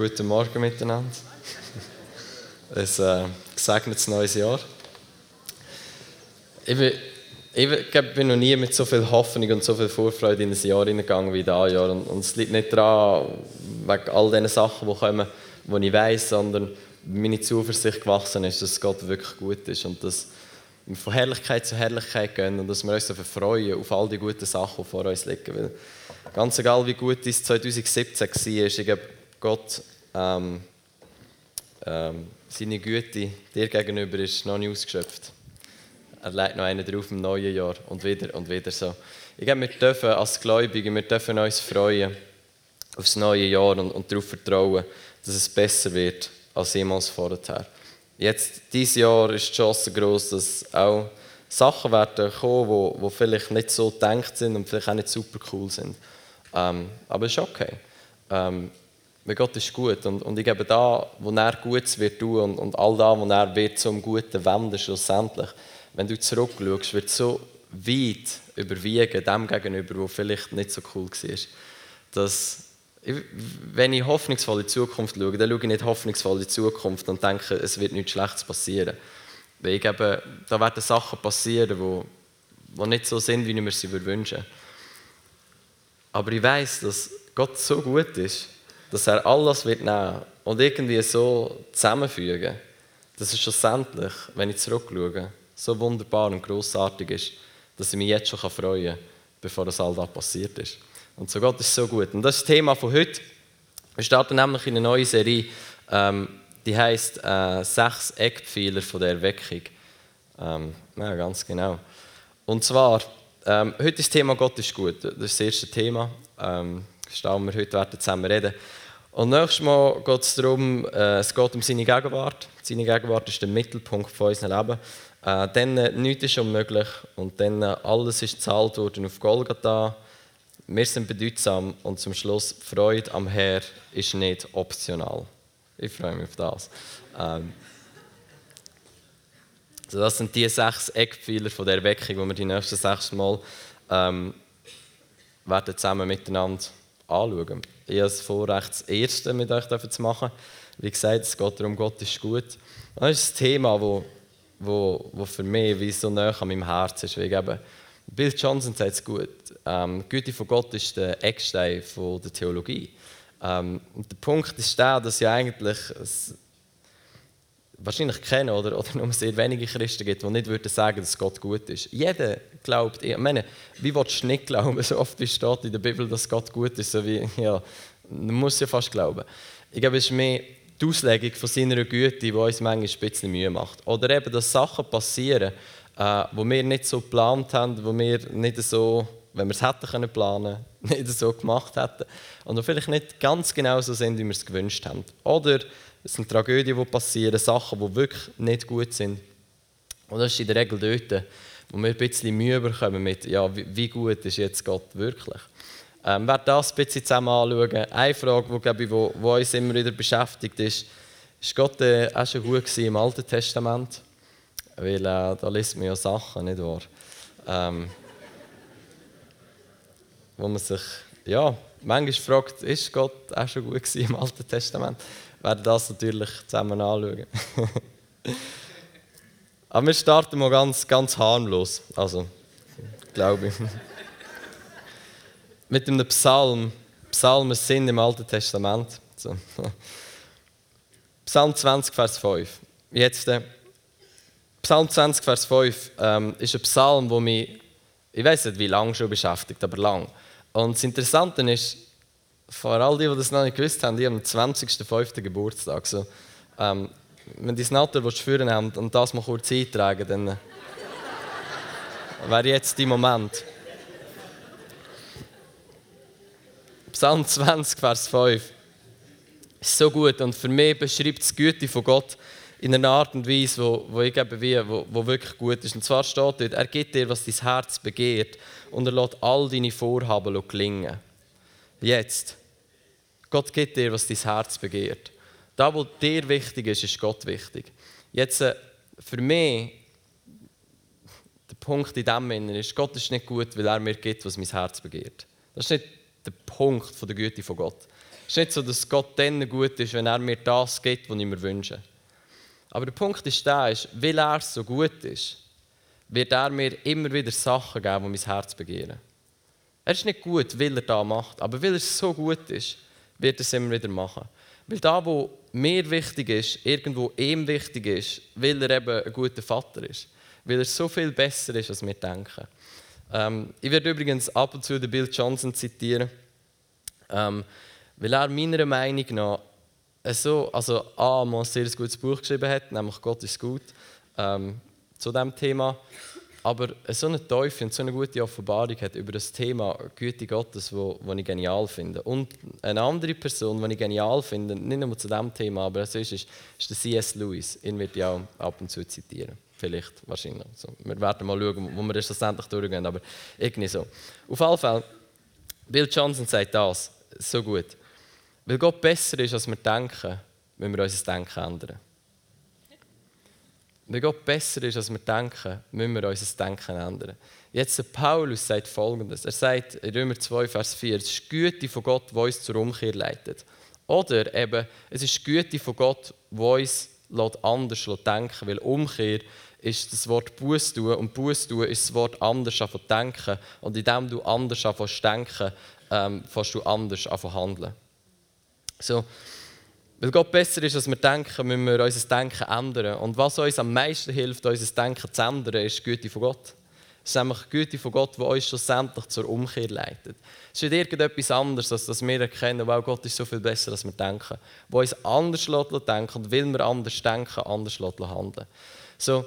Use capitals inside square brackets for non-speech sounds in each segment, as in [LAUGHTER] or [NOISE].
Guten Morgen miteinander. Ein äh, gesegnetes neues Jahr. Ich bin, ich bin noch nie mit so viel Hoffnung und so viel Vorfreude in ein Jahr hineingegangen wie dieses Jahr. Und, und es liegt nicht daran, wegen all diesen Sachen, die kommen, die ich weiß, sondern meine Zuversicht gewachsen ist, dass Gott wirklich gut ist und dass wir von Herrlichkeit zu Herrlichkeit gehen und dass wir uns so freuen auf all die guten Sachen, die vor uns liegen. Weil ganz egal, wie gut es 2017 war, ich glaube, Gott ähm, ähm, seine Güte dir gegenüber ist noch nicht ausgeschöpft. Er legt noch einen drauf im neuen Jahr und wieder und wieder so. Ich glaube, wir dürfen als Gläubige, wir dürfen uns freuen auf das neue Jahr und, und darauf vertrauen, dass es besser wird als jemals vorher. Jetzt, dieses Jahr ist die Chance groß, dass auch Sachen werden kommen, die, die vielleicht nicht so gedacht sind und vielleicht auch nicht super cool sind. Ähm, aber es ist okay. Ähm, weil Gott ist gut und, und ich gebe da, wo er Gutes wird tun und, und all da, wo er wird zum Guten wenden schlussendlich, wenn du zurückschaust, wird so weit überwiegen dem gegenüber, wo vielleicht nicht so cool war. Dass, wenn ich hoffnungsvoll in die Zukunft schaue, dann schaue ich nicht hoffnungsvoll in die Zukunft und denke, es wird nichts Schlechtes passieren. Weil ich glaube, da werden Sachen passieren, die, die nicht so sind, wie ich mir sie wünschen Aber ich weiß, dass Gott so gut ist, dass er alles wird nehmen und irgendwie so zusammenfügen, dass es schlussendlich, wenn ich zurückschaue, so wunderbar und großartig ist, dass ich mich jetzt schon freuen kann, bevor das all das passiert ist. Und so Gott ist so gut. Und das ist das Thema von heute. Wir starten nämlich in eine neue Serie, ähm, die heißt äh, Sechs Eckpfeiler von der Erweckung. Ähm, ja, ganz genau. Und zwar, ähm, heute ist das Thema Gott ist gut. Das ist das erste Thema. Ähm, stellen wir heute werden zusammen reden. Und nächstes Mal geht es darum, äh, es geht um seine Gegenwart. Seine Gegenwart ist der Mittelpunkt von unserem Leben. Äh, dann äh, nichts ist unmöglich und dann äh, alles ist gezahlt worden auf Golgatha. Wir sind bedeutsam und zum Schluss Freude am Herr ist nicht optional. Ich freue mich auf das. Ähm, also das sind die sechs Eckpfeiler von der Erweckung, die wir die nächsten sechs Mal ähm, werden zusammen miteinander anschauen. Ich habe das Vorrecht, das erste mit euch zu machen. Wie gesagt, es geht darum, Gott ist gut. Das ist ein Thema, das wo, wo für mich wie so nah an meinem Herzen ist. Weil eben, Bill Johnson sagt es gut. Ähm, die Güte von Gott ist der Eckstein von der Theologie. Ähm, und der Punkt ist der, dass ja eigentlich es wahrscheinlich kennen oder, oder nur sehr wenige Christen gibt, die nicht würden sagen, dass Gott gut ist. Jeder glaubt, ich meine, wie willst du nicht glauben, [LAUGHS] so oft wie steht in der Bibel, dass Gott gut ist, so wie, ja, man muss ja fast glauben. Ich glaube, es ist mehr die Auslegung von seiner Güte, die uns manchmal ein bisschen Mühe macht. Oder eben, dass Sachen passieren, äh, wo wir nicht so geplant haben, wo wir nicht so, wenn wir es hätten können planen, [LAUGHS] nicht so gemacht hätten. Und vielleicht nicht ganz genau so sind, wie wir es gewünscht haben. Oder es sind Tragödien, die passieren, Sachen, die wirklich nicht gut sind. Und das ist in der Regel dort, wo wir ein bisschen Mühe bekommen mit, ja, wie gut ist jetzt Gott wirklich. Ähm, wir das ein bisschen zusammen anschauen. Eine Frage, die, glaube ich, wo, wo uns immer wieder beschäftigt ist, ist Gott äh, auch schon gut im Alten Testament? Weil äh, da liest man ja Sachen, nicht wahr? Ähm, wo man sich ja, manchmal fragt, ist Gott auch schon gut im Alten Testament? Werden das natürlich zusammen anschauen. [LAUGHS] Aber wir starten mal ganz, ganz harmlos. Also, glaube ich mit einem Psalm. Psalmen sind im Alten Testament. So. Psalm 20, Vers 5. Jetzt, äh, Psalm 20, Vers 5 ähm, ist ein Psalm, der mich, ich weiß nicht wie lange schon beschäftigt, aber lang. Und das Interessante ist, vor all die, die das noch nicht gewusst haben, die haben am 20.05. Geburtstag. So, ähm, wenn die das Natter führen haben und das mal kurz eintragen, dann äh, wäre jetzt der Moment. Psalm 20, Vers 5. Ist so gut und für mich beschreibt es die Güte von Gott in einer Art und Weise, wo, wo ich glaube, wie, wo, wo wirklich gut ist. Und zwar steht dort, er gibt dir, was dein Herz begehrt und er lässt all deine Vorhaben gelingen. Jetzt. Gott gibt dir, was dein Herz begehrt. Da, wo dir wichtig ist, ist Gott wichtig. Jetzt, äh, für mich, der Punkt in dem Sinne ist, Gott ist nicht gut, weil er mir gibt, was mein Herz begehrt. Das ist nicht der Punkt der Güte von Gott. ist nicht so, dass Gott dann gut ist, wenn er mir das gibt, was ich mir wünsche. Aber der Punkt ist der, ist, weil er so gut ist, wird er mir immer wieder Sachen geben, die mein Herz begehren. Er ist nicht gut, weil er da macht, aber weil er so gut ist, wird er es immer wieder machen. Weil da, wo mir wichtig ist, irgendwo ihm wichtig ist, weil er eben ein guter Vater ist. Weil er so viel besser ist, als wir denken. Ähm, ich werde übrigens ab und zu den Bill Johnson zitieren, ähm, weil er meiner Meinung nach so, also A, ein sehr gutes Buch geschrieben hat, nämlich Gott ist gut, ähm, zu diesem Thema aber so eine Teufel und so eine gute Offenbarung hat über das Thema Güte Gottes, wo, wo ich genial finde. Und eine andere Person, die ich genial finde, nicht nur zu diesem Thema, aber sonst ist, ist der C.S. Lewis. Ihn wird ich auch ab und zu zitieren. Vielleicht, wahrscheinlich. So, wir werden mal schauen, wo wir das schlussendlich durchgehen, aber irgendwie so. Auf jeden Fall, Bill Johnson sagt das so gut. Weil Gott besser ist, als wir denken, müssen wir unser Denken ändern. Wenn Gott besser ist, als wir denken, müssen wir unser Denken ändern. Jetzt der Paulus sagt folgendes: Er sagt in Römer 2, Vers 4, es ist die Güte von Gott, die uns zur Umkehr leitet. Oder eben, es ist die Güte von Gott, die uns anders denken weil Umkehr ist das Wort Buß tun und Buß tun ist das Wort anders denken und indem du anders anfängst denken, ähm, fängst du anders an handeln. So, weil Gott besser ist, als wir denken, müssen wir unser Denken ändern. Und was uns am meisten hilft, unser Denken zu ändern, ist die Güte von Gott. Es ist nämlich die Güte von Gott, die uns schlussendlich zur Umkehr leitet. Es ist nicht irgendetwas anderes, als dass wir erkennen, weil Gott ist so viel besser, als wir denken. Wo uns anders denken und will wir anders denken, anders handeln. So,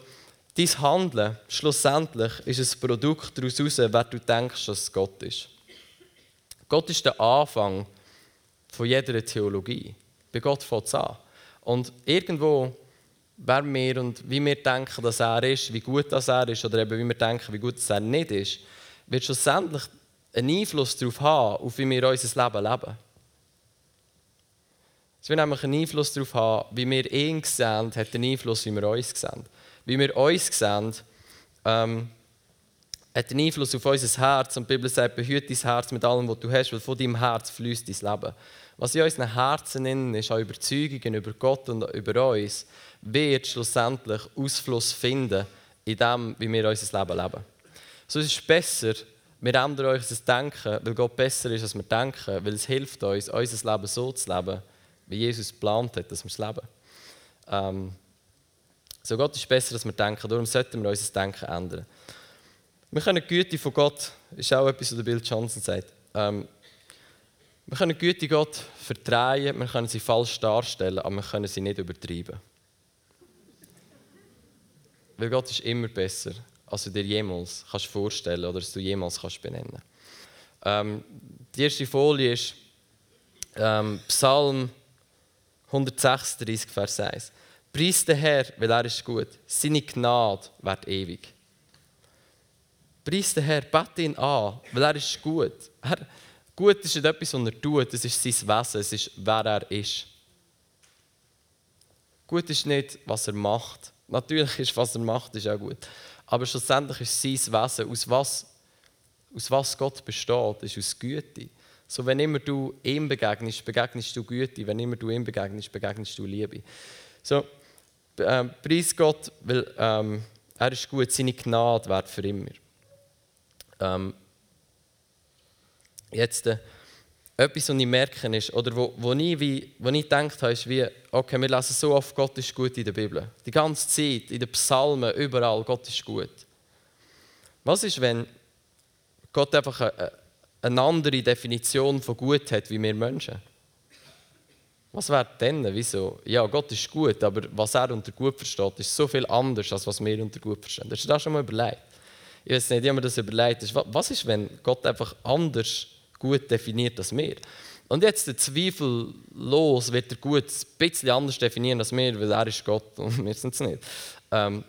dein Handeln, schlussendlich, ist ein Produkt daraus heraus, wer du denkst, dass Gott ist. Gott ist der Anfang von jeder Theologie. Bei Gott fängt es an. Und irgendwo, wer wir und wie wir denken, dass er ist, wie gut das er ist, oder eben wie wir denken, wie gut er nicht ist, wird schlussendlich einen Einfluss darauf haben, auf wie wir unser Leben leben. Es wird nämlich einen Einfluss darauf haben, wie wir ihn sehen, hat einen Einfluss, wie wir uns sehen. Wie wir uns sehen, ähm, hat einen Einfluss auf unser Herz. Und die Bibel sagt, behüte dein Herz mit allem, was du hast, weil von deinem Herz fließt dein Leben was in unseren Herzen innen ist, an Überzeugungen über Gott und über uns, wird schlussendlich Ausfluss finden in dem, wie wir unser Leben leben. So es ist besser, wir ändern unser Denken, weil Gott besser ist, als wir denken, weil es hilft uns, unser Leben so zu leben, wie Jesus geplant hat, dass wir es leben. Ähm, so Gott ist besser, als wir denken, darum sollten wir unser Denken ändern. Wir können die Güte von Gott, ist auch etwas, was Bill Johnson sagt, ähm, wir können die Güte Gott verdrehen, wir können sie falsch darstellen, aber wir können sie nicht übertreiben. Weil Gott ist immer besser, als du dir jemals kannst vorstellen oder als du jemals kannst benennen. Ähm, die erste Folie ist ähm, Psalm 136, Vers 1. Preis den Herr, weil er ist gut. Seine Gnade wird ewig. Preis den Herr, bete ihn an, weil er ist gut. Er, Gut ist nicht etwas, was er tut, es ist sein Wesen, es ist, wer er ist. Gut ist nicht, was er macht. Natürlich ist, was er macht, ist auch gut. Aber schlussendlich ist sein Wesen, aus was, aus was Gott besteht, ist aus Güte. So, wenn immer du ihm begegnest, begegnest du Güte. Wenn immer du ihm begegnest, begegnest du Liebe. So, äh, preis Gott, weil ähm, er ist gut, seine Gnade wert für immer. Ähm, Jetzt, äh, etwas, was ich merke, ist, oder wo, wo, ich, wie, wo ich gedacht habe, ist wie, okay, wir lesen so oft, Gott ist gut in der Bibel. Die ganze Zeit, in den Psalmen, überall, Gott ist gut. Was ist, wenn Gott einfach eine, eine andere Definition von gut hat, wie wir Menschen? Was wäre denn? Wieso? Ja, Gott ist gut, aber was er unter gut versteht, ist so viel anders, als was wir unter gut verstehen. Hast du das schon mal überlegt? Ich weiß nicht, ich habe mir das überlegt. Was ist, wenn Gott einfach anders gut definiert als wir. Und jetzt der Zweifel los wird er gut ein bisschen anders definieren als wir, weil er ist Gott [LAUGHS] und wir sind es nicht. Ähm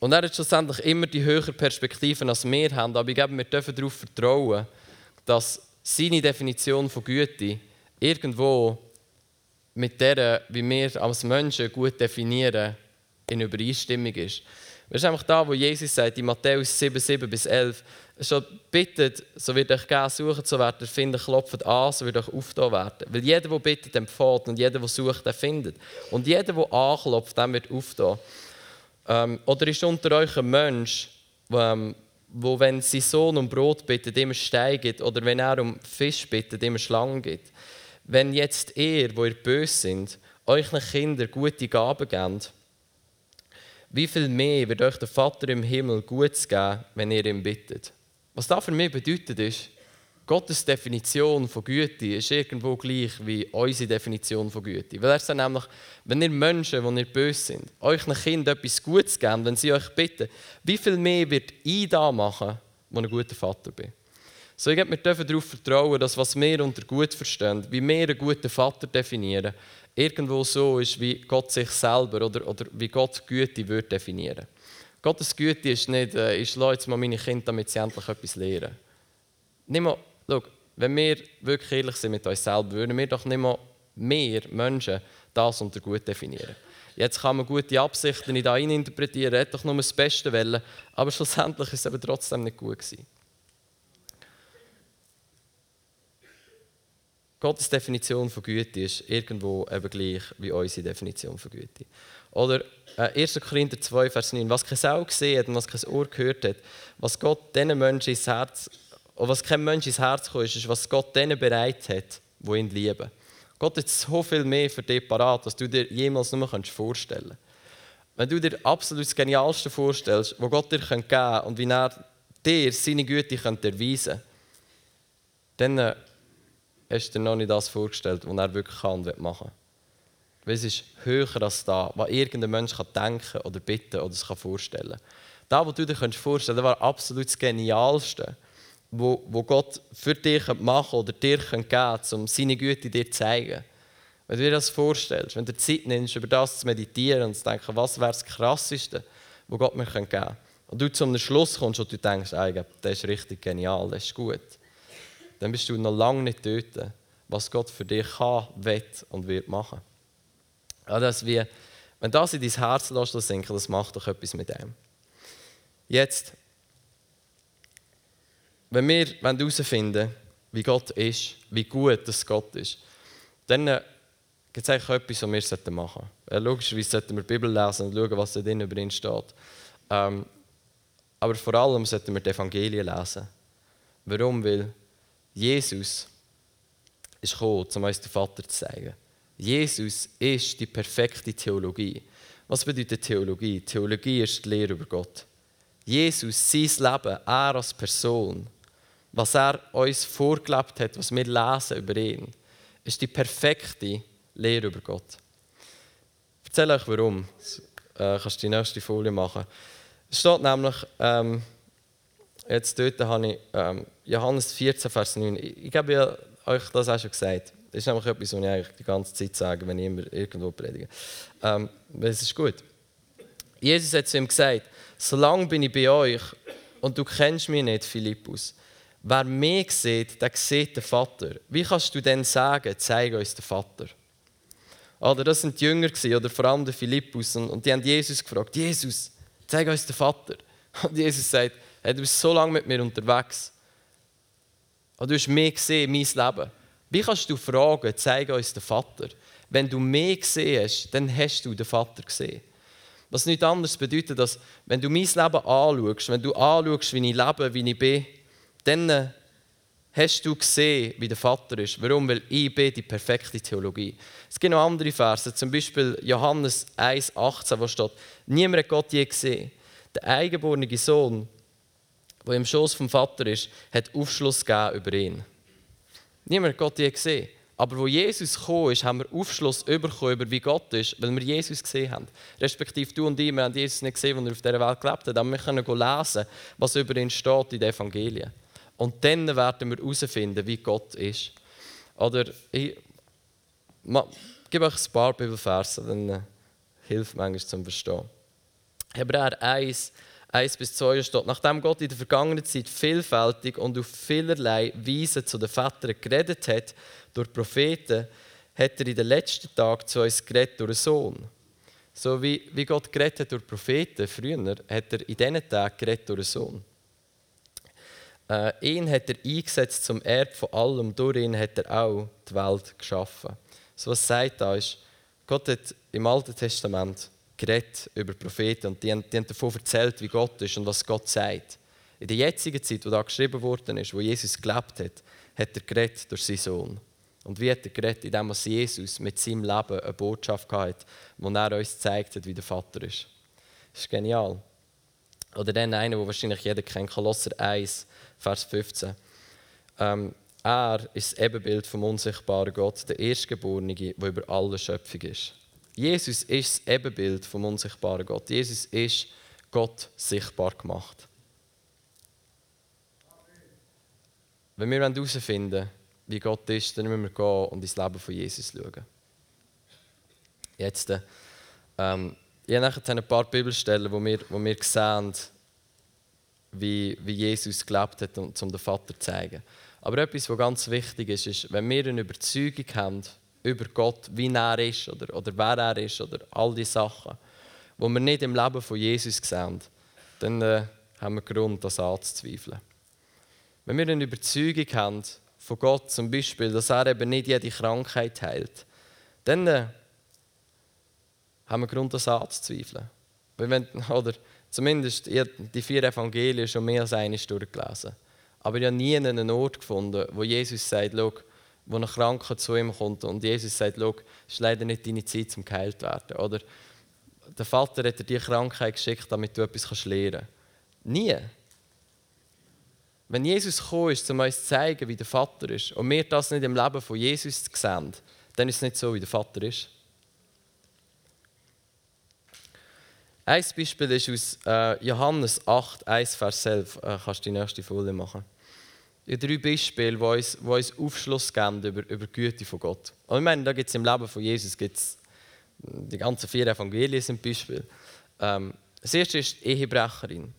und er hat schlussendlich immer die höheren Perspektiven als wir haben, aber ich glaube, wir dürfen darauf vertrauen, dass seine Definition von Güte irgendwo mit der, wie wir als Menschen gut definieren, in Übereinstimmung ist. Das ist einfach da, wo Jesus sagt, in Matthäus 7, 7 bis 11, schon bittet, so wird euch geben, suchen, so werdet ihr finden, klopft an, so wird euch aufgetan werden. Weil jeder, der bittet, empfiehlt und jeder, der sucht, der findet. Und jeder, der anklopft, dem wird aufgetan. Ähm, oder ist unter euch ein Mensch, ähm, wo, wenn sein Sohn um Brot bittet, immer steigt, oder wenn er um Fisch bittet, immer Schlangen gibt. Wenn jetzt ihr, wo ihr böse sind, euren Kindern gute Gaben gebt, wie viel mehr wird euch der Vater im Himmel Gutes geben, wenn ihr ihm bittet? Was das für mich bedeutet ist, Gottes Definition von Güte ist irgendwo gleich wie unsere Definition von Güte. Weil er sagt nämlich, wenn ihr Menschen, die ihr böse sind, euch ein Kind etwas Gutes geben, wenn sie euch bitten, wie viel mehr wird ich da machen, wo ein guter Vater bin? So, ich glaube, wir dürfen darauf vertrauen, dass was wir unter gut verstehen, wie wir einen guten Vater definieren, irgendwo so ist, wie Gott sich selber oder, oder wie Gott Güte wird definieren. Gottes Güte ist nicht, äh, ich schlage jetzt mal meine Kinder, damit sie endlich etwas lernen. Nicht mal Schau, wenn wir wirklich ehrlich sind mit uns selber, würden wir doch nicht mal mehr Menschen das unter gut definieren. Jetzt kann man gute Absichten da interpretieren, er hat doch nur das Beste wollen, aber schlussendlich ist es eben trotzdem nicht gut gewesen. Gottes Definition von Güte ist irgendwo eben gleich wie unsere Definition von Güte. Oder äh, 1. Korinther 2, Vers 9. Was kein Sau gesehen hat und was kein Ohr gehört hat, was Gott diesen Menschen ins Herz und was kein Mensch ins Herz kommt, ist, was Gott denen bereit hat, die ihn lieben. Gott hat so viel mehr für dich parat, als du dir jemals nur vorstellen kannst. Wenn du dir absolut das Genialste vorstellst, was Gott dir geben kann und wie er dir seine Güte erweisen kann, dann äh, hast du dir noch nicht das vorgestellt, was er wirklich kann und machen will. es ist höher als das, was irgendein Mensch kann denken oder bitten oder sich vorstellen kann. Das, was du dir vorstellen kannst, war absolut das Genialste wo Gott für dich machen oder dir geben kann, um seine Güte dir zu zeigen. Wenn du dir das vorstellst, wenn du Zeit nimmst, über das zu meditieren und zu denken, was wäre das Krasseste, was Gott mir geben kann. Und du zu einem Schluss kommst und du denkst, ah, das ist richtig genial, das ist gut. Dann bist du noch lange nicht dort, was Gott für dich kann, will und wird machen. Ja, das wie, wenn das in dein Herz lässt, das macht doch etwas mit dem. Jetzt, wenn wir herausfinden wie Gott ist, wie gut das Gott ist, dann äh, gibt es eigentlich etwas, was wir machen sollten. Logischerweise sollten wir die Bibel lesen und schauen, was da drin über ihn steht. Ähm, aber vor allem sollten wir die Evangelien lesen. Warum? Weil Jesus ist gekommen, um uns den Vater zu zeigen. Jesus ist die perfekte Theologie. Was bedeutet Theologie? Theologie ist die Lehre über Gott. Jesus, sein Leben, er als Person, was er uns vorgelebt hat, was wir lesen über ihn, ist die perfekte Lehre über Gott. Ich erzähle euch warum. Äh, kannst du die nächste Folie machen. Es steht nämlich, ähm, jetzt dort habe ich ähm, Johannes 14, Vers 9. Ich, ich habe euch das auch schon gesagt. Das ist nämlich etwas, was ich eigentlich die ganze Zeit sage, wenn ich immer irgendwo predige. Ähm, es ist gut. Jesus hat zu ihm gesagt, solange bin ich bei euch und du kennst mich nicht, Philippus, Wer mich sieht, der sieht den Vater. Wie kannst du denn sagen, zeig uns den Vater? Oder das sind die Jünger oder vor allem der Philippus und die haben Jesus gefragt, Jesus, zeig uns den Vater. Und Jesus sagt, hey, du bist so lange mit mir unterwegs. Und du hast mich gesehen, mein Leben. Wie kannst du fragen, zeig uns den Vater? Wenn du mich gesehen hast, dann hast du den Vater gesehen. Was nichts anderes bedeutet, dass wenn du mein Leben anschaust, wenn du anschaust, wie ich lebe, wie ich bin, dann hast du gesehen, wie der Vater ist. Warum? Weil ich bin die perfekte Theologie. Es gibt noch andere Verse, zum Beispiel Johannes 1,18, wo steht, niemand hat Gott je gesehen. Der eingeborene Sohn, der im Schoß vom Vater ist, hat Aufschluss gegeben über ihn. Niemand hat Gott je gesehen. Aber wo Jesus gekommen ist, haben wir Aufschluss bekommen über wie Gott ist, weil wir Jesus gesehen haben. Respektive du und ich, wir haben Jesus nicht gesehen, als er auf dieser Welt gelebt hat, aber wir können lesen, was über ihn steht in den Evangelien. Und dann werden wir herausfinden, wie Gott ist. Oder ich gebe euch ein paar Bibelverse, dann äh, hilft manchmal zum Verstehen. Hebräer 1, 1 bis 2 steht, nachdem Gott in der vergangenen Zeit vielfältig und auf vielerlei Weise zu den Vätern geredet hat, durch Propheten, hat er in den letzten Tagen zu uns geredet durch einen Sohn. So wie, wie Gott geredet hat durch Propheten früher, hat er in diesen Tagen geredet durch einen Sohn. Äh, ihn hat er eingesetzt zum Erb von allem, durch ihn hat er auch die Welt geschaffen. So was sagt da ist, Gott hat im Alten Testament geredet über Propheten und die haben, die haben davon erzählt, wie Gott ist und was Gott sagt. In der jetzigen Zeit, wo da geschrieben worden ist, wo Jesus gelebt hat, hat er geredet durch seinen Sohn. Und wie hat er geredet? Indem Jesus mit seinem Leben eine Botschaft hatte, wo er uns zeigt hat, wie der Vater ist. Das ist genial. Oder dann einer, wo wahrscheinlich jeder kennt, Kolosser 1, Vers 15. Ähm, er ist das Ebenbild vom unsichtbaren Gott, der Erstgeborene, der über alle Schöpfung ist. Jesus ist das Ebenbild vom unsichtbaren Gott. Jesus ist Gott sichtbar gemacht. Wenn wir herausfinden wollen, wie Gott ist, dann müssen wir gehen und ins Leben von Jesus schauen. Jetzt, ähm, ich habe nachher ein paar Bibelstellen, wo wir, wo wir sehen, wie, wie Jesus gelebt hat, um den Vater zu zeigen. Aber etwas, was ganz wichtig ist, ist, wenn wir eine Überzeugung haben über Gott, wie er ist oder, oder wer er ist oder all diese Sachen, wo wir nicht im Leben von Jesus sehen, dann äh, haben wir Grund, das anzuzweifeln. Wenn wir eine Überzeugung haben von Gott, zum Beispiel, dass er eben nicht jede Krankheit heilt, dann äh, haben wir Grund, das anzuzweifeln. wenn, [LAUGHS] oder zumindest die vier Evangelien schon mehr als eines durchgelesen. Aber ich habe nie einen Ort gefunden, wo Jesus sagt, wo ein Kranker zu ihm kommt und Jesus sagt, es ist leider nicht deine Zeit, zum geheilt zu werden. Oder der Vater hat dir die Krankheit geschickt, damit du etwas lernen kannst. Nie. Wenn Jesus gekommen ist, um uns zu zeigen, wie der Vater ist, und wir das nicht im Leben von Jesus sehen, dann ist es nicht so, wie der Vater ist. Ein Beispiel ist aus äh, Johannes 8, 1, Vers 11. Äh, kannst du die nächste Folie machen? Die drei Beispiele, die uns, die uns Aufschluss geben über, über die Güte von Gott. Und ich meine, da gibt es im Leben von Jesus gibt's, die ganzen vier Evangelien sind Beispiele. Ähm, das erste ist die Ehebrecherin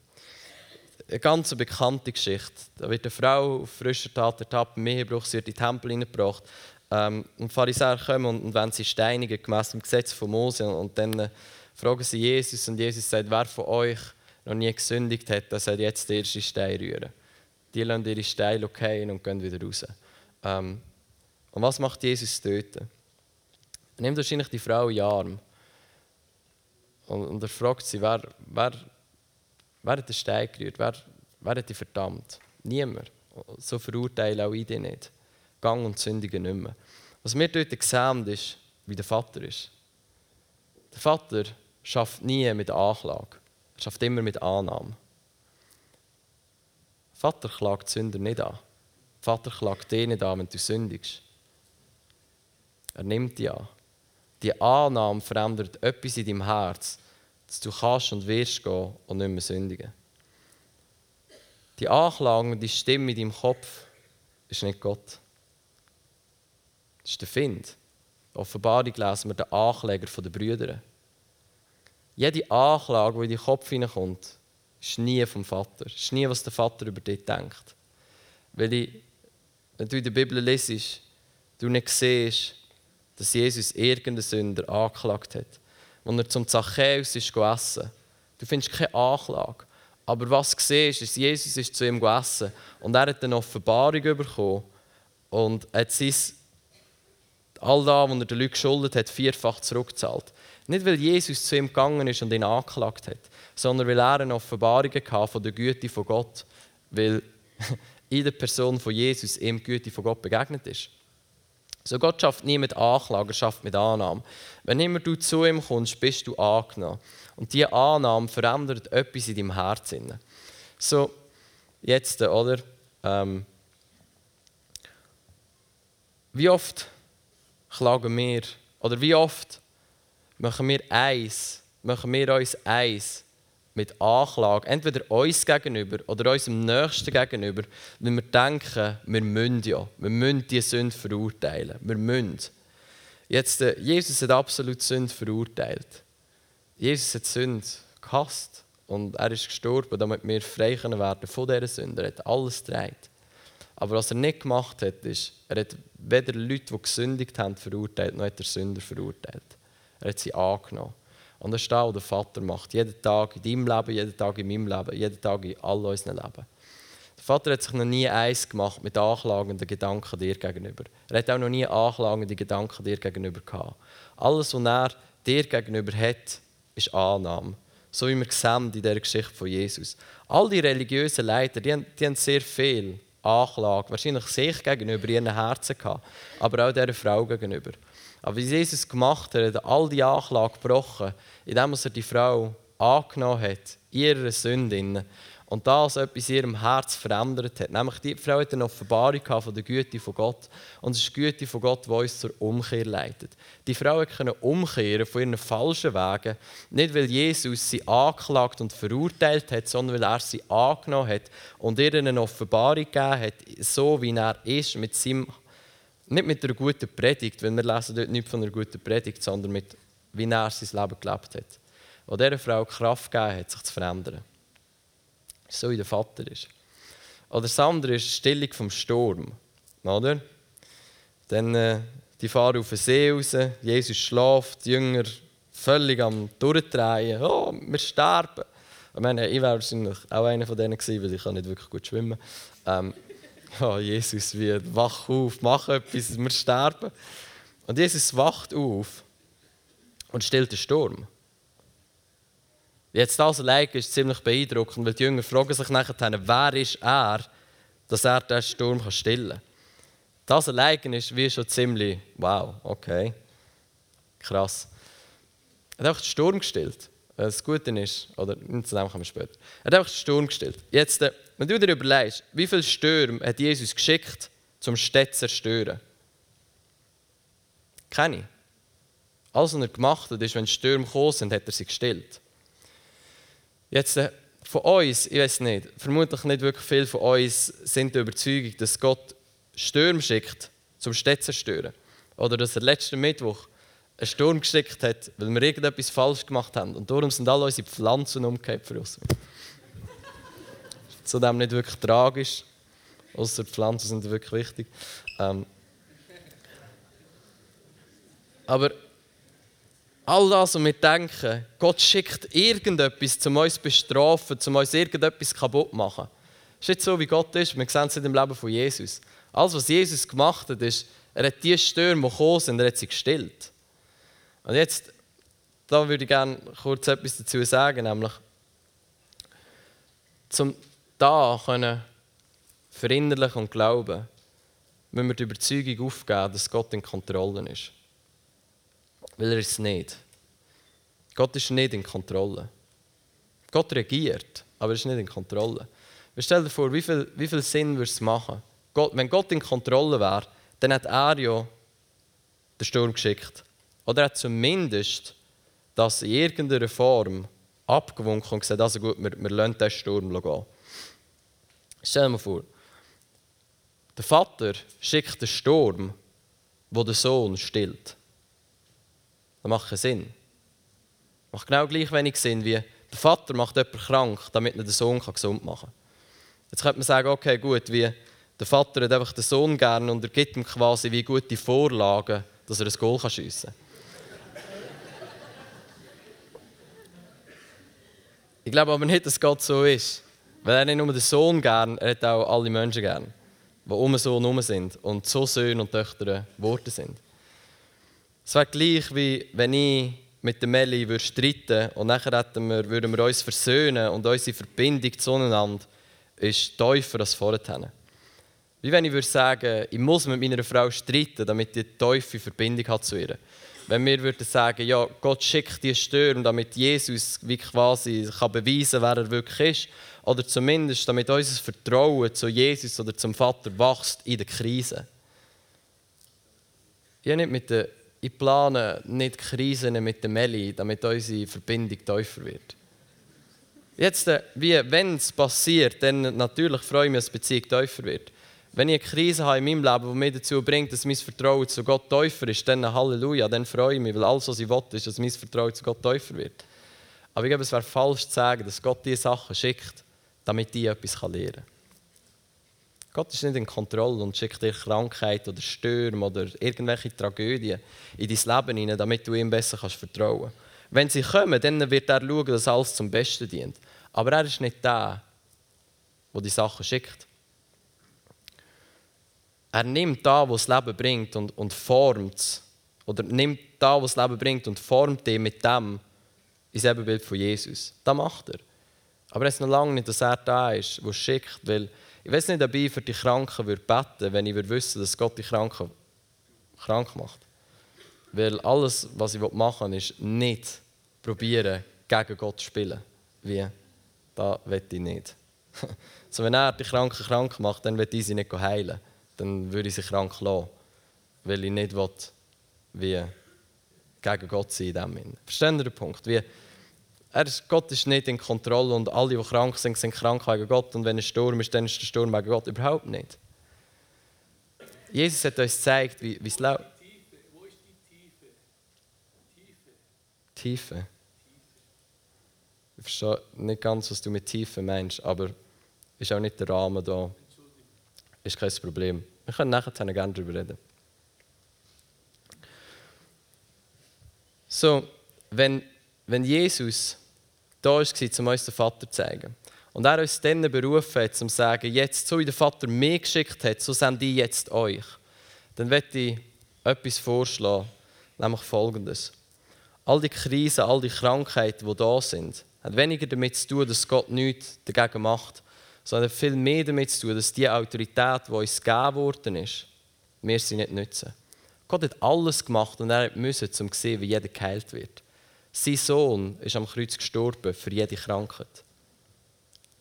eine ganz bekannte Geschichte. Da wird eine Frau auf frischer Tat ertappt, im Ehebruch, sie wird in den Tempel hineingebracht. Ähm, und Pharisäer kommen und, und wenn sie steinigen, gemäss dem Gesetz von Mose, und, und dann äh, fragen sie Jesus und Jesus sagt, wer von euch noch nie gesündigt hat, der soll jetzt den ersten Stein rühren. Die lassen ihre Steine fallen und gehen wieder raus. Ähm, und was macht Jesus dort? Er nimmt wahrscheinlich die Frau in den Arm und, und er fragt sie, wer, wer Wer hat den Stein gerührt? Wer, wer hat dich verdammt? Niemand. So verurteile auch ich dich nicht. Gang und sündige nicht mehr. Was wir dort sehen, ist, wie der Vater ist. Der Vater schafft nie mit Anklage. Er schafft immer mit Annahme. Vater klagt Sünder nicht an. Vater klagt dich nicht an, wenn du sündigst. Er nimmt dich an. Die Annahme verändert etwas in deinem Herz, dass du kannst und wirst gehen und nicht mehr sündigen. Die Anklage die Stimme in deinem Kopf ist nicht Gott. Das ist der Find. In Offenbarung lesen wir den Ankläger der Brüder. Jede Anklage, die in deinen Kopf hineinkommt, ist nie vom Vater. Es ist nie, was der Vater über dich denkt. Weil ich, wenn du in der Bibel lesest, du nicht siehst, dass Jesus irgendeinen Sünder angeklagt hat als er zum Zachäus ist essen. Du findest keine Anklage. Aber was du siehst, ist, Jesus ist zu ihm gegessen und er hat eine Offenbarung bekommen und hat sein, all das, was er den Leuten geschuldet hat, vierfach zurückgezahlt. Nicht, weil Jesus zu ihm gegangen ist und ihn angeklagt hat, sondern weil er eine Offenbarung hatte von der Güte von Gott, weil [LAUGHS] in der Person von Jesus ihm die Güte von Gott begegnet ist. So Gott schafft nie mit Anklage, er schafft mit Annahme. Wenn immer du zu ihm kommst, bist du angenommen. Und diese Annahme verändert etwas in deinem Herzen. So, jetzt, oder? Ähm, wie oft klagen wir, oder wie oft machen wir eins, machen wir uns eins mit Anklage, entweder uns gegenüber oder unserem Nächsten gegenüber, wenn wir denken, wir müssen ja, wir müssen die Sünde verurteilen. Wir müssen. Jetzt, äh, Jesus hat absolut Sünde verurteilt. Jesus hat Sünde gehasst und er ist gestorben, damit wir frei werden von dieser Sünde. Er hat alles gedreht. Aber was er nicht gemacht hat, ist, er hat weder Leute, die gesündigt haben, verurteilt, noch hat er Sünder verurteilt. Er hat sie angenommen. Und das ist das, der Vater macht. Jeden Tag in deinem Leben, jeden Tag in meinem Leben, jeden Tag in all unseren Leben. Der Vater hat sich noch nie eins gemacht mit anklagenden Gedanken dir gegenüber. Er hat auch noch nie anklagende Gedanken dir gegenüber gehabt. Alles, was er dir gegenüber hat, ist Annahme. So wie wir sehen in dieser Geschichte von Jesus. All die religiösen Leiter, die haben, die haben sehr viel Anklage, wahrscheinlich sich gegenüber ihren Herzen gehabt, aber auch dieser Frau gegenüber. Aber wie Jesus gemacht hat, hat all die Anklage gebrochen, indem er die Frau angenommen hat, ihre Sünden und das etwas in ihrem Herz verändert hat. Nämlich die Frau hat eine Offenbarung von der Güte von Gott. Und es ist die Güte von Gott, die uns zur Umkehr leitet. Die Frau konnte umkehren von ihren falschen Wegen, nicht weil Jesus sie angeklagt und verurteilt hat, sondern weil er sie angenommen hat und ihr eine Offenbarung gegeben hat, so wie er ist, mit seinem, nicht mit einer guten Predigt, weil wir lesen dort nicht von einer guten Predigt, sondern mit, wie er sein Leben gelebt hat. Und dieser Frau Kraft gegeben hat, sich zu verändern so wie der Vater ist. Oder das andere ist die Stillung vom Sturm. Oder? Dann, äh, die fahren auf den See raus, Jesus schläft, die Jünger völlig am Durchdrehen. Oh, wir sterben. Ich meine, ich wäre wahrscheinlich auch einer von denen gewesen, weil ich kann nicht wirklich gut schwimmen ähm, oh, Jesus, wie, wach auf, mach etwas, wir sterben. Und Jesus wacht auf und stillt den Sturm. Jetzt das allein ist ziemlich beeindruckend, weil die Jünger fragen sich nachher, wer ist er, dass er den Sturm stillen kann. Das allein ist wie schon ziemlich, wow, okay, krass. Er hat einfach den Sturm gestillt. Das Gute ist, oder zu dem kommen wir später. Er hat einfach den Sturm gestillt. Jetzt, äh, wenn du dir überlegst, wie viele Stürme hat Jesus geschickt, zum Städte zu zerstören? Keine. Alles, was er gemacht hat, ist, wenn Stürme gekommen sind, hat er sie gestillt. Jetzt äh, von uns, ich weiß nicht, vermutlich nicht wirklich viele von uns sind der Überzeugung, dass Gott Stürme schickt, zum Städte zu zerstören. Oder dass er letzten Mittwoch einen Sturm geschickt hat, weil wir irgendetwas falsch gemacht haben. Und darum sind alle unsere Pflanzen umgekehrt für uns. Zudem nicht wirklich tragisch, außer Pflanzen sind wirklich wichtig. Ähm, aber All das, was wir denken, Gott schickt irgendetwas, um uns zu bestrafen, um uns irgendetwas kaputt zu machen. Das ist nicht so, wie Gott ist. Wir sehen es in dem Leben von Jesus. Alles, was Jesus gemacht hat, ist, er hat die Stürme, die gekommen sind, er hat sie gestillt. Und jetzt, da würde ich gerne kurz etwas dazu sagen, nämlich, zum da können verinnerlichen und glauben, müssen wir die Überzeugung aufgeben, dass Gott in Kontrolle ist. Weil er ist es nicht. Gott ist nicht in Kontrolle. Gott regiert, aber er ist nicht in Kontrolle. Stell dir vor, wie viel, wie viel Sinn würde es machen? Gott, wenn Gott in Kontrolle wäre, dann hat er ja den Sturm geschickt. Oder er hat zumindest das in irgendeiner Form abgewunken und gesagt, also gut, wir, wir lassen den Sturm gehen. Stell dir mal vor, der Vater schickt den Sturm, wo der Sohn stillt. Das macht keinen Sinn. Macht genau gleich wenig Sinn, wie der Vater macht jemanden krank, damit er den Sohn gesund machen kann. Jetzt könnte man sagen, okay, gut, wie der Vater hat einfach den Sohn gerne und er gibt ihm quasi wie gute Vorlagen, dass er ein Goal schiessen kann. Ich glaube aber nicht, dass Gott so ist. Weil er nicht nur den Sohn gern, er hat auch alle Menschen gern, die um den Sohn herum sind und so Söhne und Töchter Worte sind. Es wäre gleich, wie wenn ich mit der Melli würde streiten und nachher wir, würden wir uns versöhnen und unsere Verbindung zueinander ist tiefer als vorher. Wie wenn ich würde sagen, ich muss mit meiner Frau streiten, damit die tiefe Verbindung hat zu ihr. Wenn wir würden sagen, ja, Gott schickt die Stürme, damit Jesus wie quasi kann beweisen, wer er wirklich ist, oder zumindest damit unser Vertrauen zu Jesus oder zum Vater wächst in der Krise. Ich nicht mit der ich plane nicht Krisen mit der Melli, damit unsere Verbindung tiefer wird. Jetzt, äh, wenn es passiert, dann natürlich freue ich mich, dass die Beziehung tiefer wird. Wenn ich eine Krise habe in meinem Leben, die mich dazu bringt, dass mein Vertrauen zu Gott tiefer ist, dann Halleluja, dann freue ich mich, weil alles, was ich will, ist, dass mein Vertrauen zu Gott tiefer wird. Aber ich glaube, es wäre falsch zu sagen, dass Gott diese Sachen schickt, damit ich etwas lernen kann. Gott ist nicht in Kontrolle und schickt dir Krankheit oder Stürme oder irgendwelche Tragödien in dein Leben hinein, damit du ihm besser kannst vertrauen kannst. Wenn sie kommen, dann wird er schauen, dass alles zum Besten dient. Aber er ist nicht der, der die Sachen schickt. Er nimmt da, was das Leben bringt und, und formt es. Oder nimmt da, was das Leben bringt und formt ihn mit dem ins Ebenbild von Jesus. Das macht er. Aber es ist noch lange nicht, dass er da ist, der schickt. Weil ich weiß nicht, ob ich für die Kranken würde beten wenn ich wissen dass Gott die Kranken krank macht. Weil alles, was ich machen will, ist nicht probieren, gegen Gott zu spielen. Wie? Das will ich nicht. [LAUGHS] so, wenn er die Kranken krank macht, dann will ich sie nicht heilen. Dann würde ich sie krank lassen. Weil ich nicht will, wie gegen Gott sein in dem Sinne. Verstehen Sie den Punkt? Wie, er ist, Gott ist nicht in Kontrolle und alle, die krank sind, sind krank wegen Gott. Und wenn ein Sturm ist, dann ist der Sturm wegen Gott. Überhaupt nicht. Jesus hat uns gezeigt, wie es läuft. Wo ist die Tiefe? Tiefe? Tiefe. Ich verstehe nicht ganz, was du mit Tiefe meinst, aber ist auch nicht der Rahmen da. Ist kein Problem. Wir können nachher gerne darüber reden. So, wenn, wenn Jesus da war, um uns den Vater zu zeigen, und er uns dann berufen hat, um zu sagen, jetzt, so wie der Vater mich geschickt hat, so sende ich jetzt euch, dann werde ich etwas vorschlagen, nämlich folgendes. All die Krisen, all die Krankheiten, die da sind, hat weniger damit zu tun, dass Gott nichts dagegen macht, sondern viel mehr damit zu tun, dass die Autorität, die uns gegeben worden ist, wir sie nicht nutzen. Gott hat alles gemacht und er musste, um zu sehen, wie jeder geheilt wird. Sein Sohn ist am Kreuz gestorben für jede Krankheit.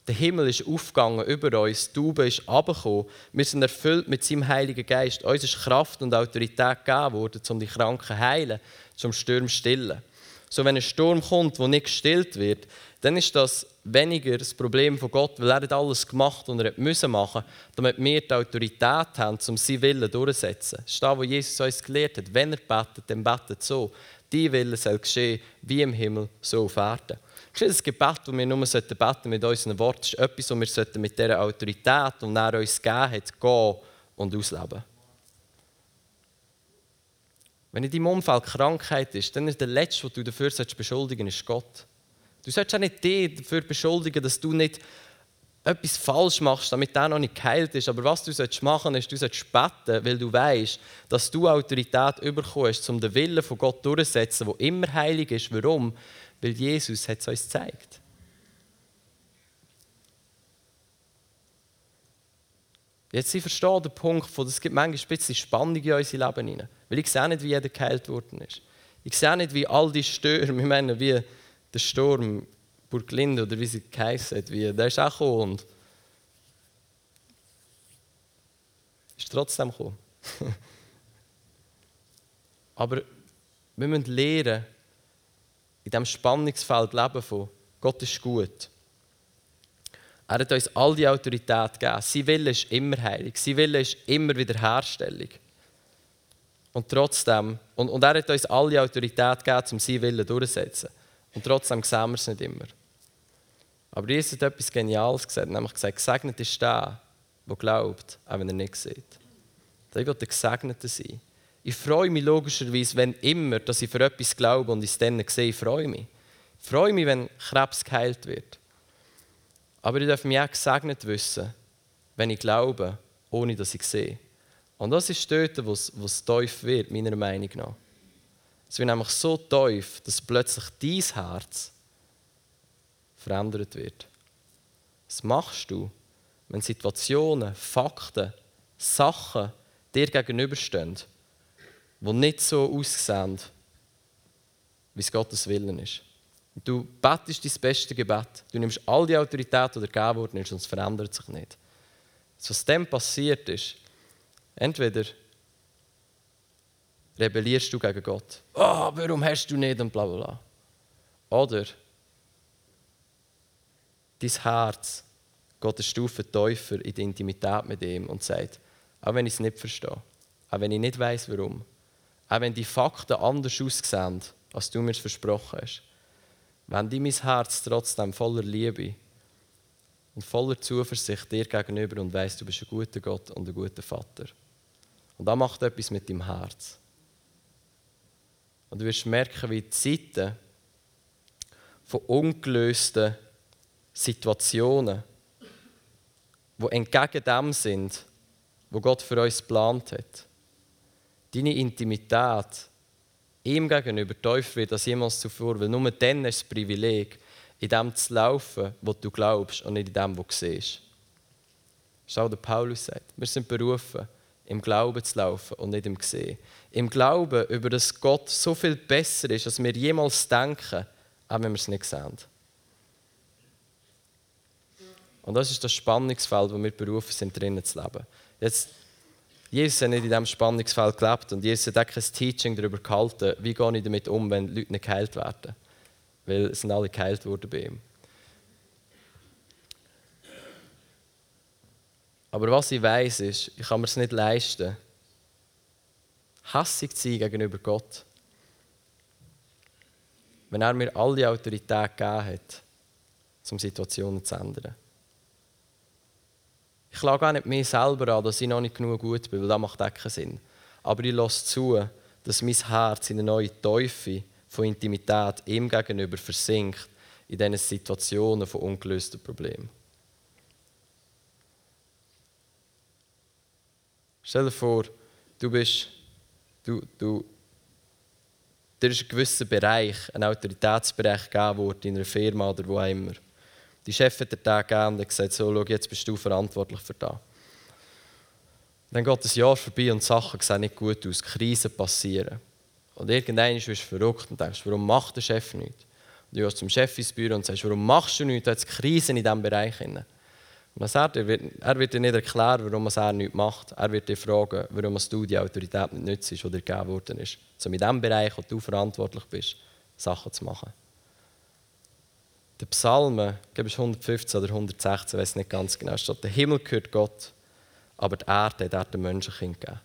Der Himmel ist aufgegangen über uns, die Taube ist abgekommen. Wir sind erfüllt mit seinem Heiligen Geist. Uns ist Kraft und Autorität gegeben worden, um die Kranken zu heilen, zum Sturm zu stillen. So, wenn ein Sturm kommt, der nicht gestillt wird, dann ist das weniger das Problem von Gott, weil er hat alles gemacht und er müssen machen, damit wir die Autorität haben, um seinen Willen durchzusetzen. Das ist das, was Jesus uns gelehrt hat. Wenn er betet, dann betet so. Die Wille soll geschehen, wie im Himmel, so auf Erden. Das Gebet, das wir nur beten mit unseren Worten. Ist etwas, was wir mit dieser Autorität, die er uns gegeben hat, gehen und ausleben. Wenn in deinem Umfeld Krankheit ist, dann ist der Letzte, den du dafür beschuldigen solltest, Gott. Du solltest auch nicht dich dafür beschuldigen, dass du nicht etwas falsch machst, damit der noch nicht geheilt ist. Aber was du machen solltest, du solltest beten, weil du weißt, dass du Autorität bekommst, um den Willen von Gott durchzusetzen, der immer heilig ist. Warum? Weil Jesus es uns gezeigt. Jetzt ich verstehe den Punkt, von, es gibt manchmal ein bisschen Spannung in unser Leben hinein. Weil ich sehe nicht, wie jeder geheilt worden ist. Ich sehe nicht, wie all die Stürme, [LAUGHS] ich meine, wie der Sturm Burglinde oder wie sie geheißen hat, wie, der ist auch gekommen und ist trotzdem gekommen. [LAUGHS] Aber wir müssen lernen, in diesem Spannungsfeld leben von Gott ist gut. Er hat uns all die Autorität gegeben. Sein Wille ist immer heilig. Sein Wille ist immer Wiederherstellung. Und trotzdem, und, und er hat uns alle Autorität gegeben, um seinen Willen durchzusetzen. Und trotzdem sehen wir es nicht immer. Aber Jesus hat etwas Geniales gesagt, nämlich gesagt, gesegnet ist der, der glaubt, auch wenn er nicht sieht. Ich will der Gesegnete sein. Ich freue mich logischerweise, wenn immer, dass ich für etwas glaube und es dann sehe, ich freue mich. Ich freue mich, wenn Krebs geheilt wird. Aber ich darf mich auch gesegnet wissen, wenn ich glaube, ohne dass ich sehe. Und das ist dort, wo es tief wird, meiner Meinung nach. Es wird nämlich so tief, dass plötzlich dein Herz verändert wird. Was machst du, wenn Situationen, Fakten, Sachen dir gegenüberstehen, die nicht so aussehen, wie es Gottes Willen ist? Du betest dein beste Gebet, du nimmst all die Autorität, die dir gegeben worden ist, und es verändert sich nicht. Was dann passiert ist, entweder rebellierst du gegen Gott. Oh, warum hast du nicht und bla bla bla. Oder dein Herz geht eine Stufe tiefer in die Intimität mit ihm und sagt, auch wenn ich es nicht verstehe, auch wenn ich nicht weiß warum, auch wenn die Fakten anders aussehen, als du mir es versprochen hast, wenn die mein Herz trotzdem voller Liebe und voller Zuversicht dir gegenüber und weißt, du bist ein guter Gott und ein guter Vater. Und das macht etwas mit deinem Herz. Und du wirst merken, wie die Zeiten, von ungelösten Situationen, wo entgegen dem sind, wo Gott für uns geplant hat. Deine Intimität ihm gegenüber tiefer wird als jemals zuvor, weil nur dann ist das Privileg, in dem zu laufen, wo du glaubst und nicht in dem, was du siehst. Schau, der Paulus sagt, wir sind berufen, im Glauben zu laufen und nicht im Gesehen. Im Glauben, über das Gott so viel besser ist, als wir jemals denken, auch wenn wir es nicht sehen. Und das ist das Spannungsfeld, wo wir berufen sind, drinnen zu leben. Jetzt, Jesus hat nicht in diesem Spannungsfeld gelebt und Jesus hat auch kein Teaching darüber gehalten, wie gehe ich damit um, wenn Leute nicht geheilt werden. Weil es sind alle geheilt worden bei ihm. Aber was ich weiß ist, ich kann mir es nicht leisten, hassig zu sein gegenüber Gott. Wenn er mir alle Autorität gegeben hat, um Situationen zu ändern. Ich klage auch nicht mir selber an, dass ich noch nicht genug gut bin, weil das macht auch Sinn. Aber ich lasse zu, dass mein Herz in eine neue Teufel von Intimität ihm gegenüber versinkt in diesen Situationen von ungelösten Problemen. Stell dir vor, du bist, du, du, dir ist ein gewisser Bereich, ein Autoritätsbereich gegeben worden in einer Firma oder wo auch immer. Die Chef hat den gegeben und hat gesagt, so, schau, jetzt bist du verantwortlich für das. Dann geht ein Jahr vorbei und Sachen sehen nicht gut aus, Krisen passieren. Und irgendwann bist du verrückt und denkst, warum macht der Chef nichts? Und du gehst zum Chef ins Büro und sagst, warum machst du nichts? Du hast Krisen in diesem Bereich. Und was er, er, wird, dir nicht erklären, warum er nichts macht. Er wird dir fragen, warum du die Autorität nicht nützt, die dir gegeben worden ist. Um in dem Bereich, wo du verantwortlich bist, Sachen zu machen. Der Psalmen, ich glaube es 115 oder 116, ich weiß nicht ganz genau, steht, der Himmel gehört Gott, aber die Erde hat er den Menschenkind gegeben.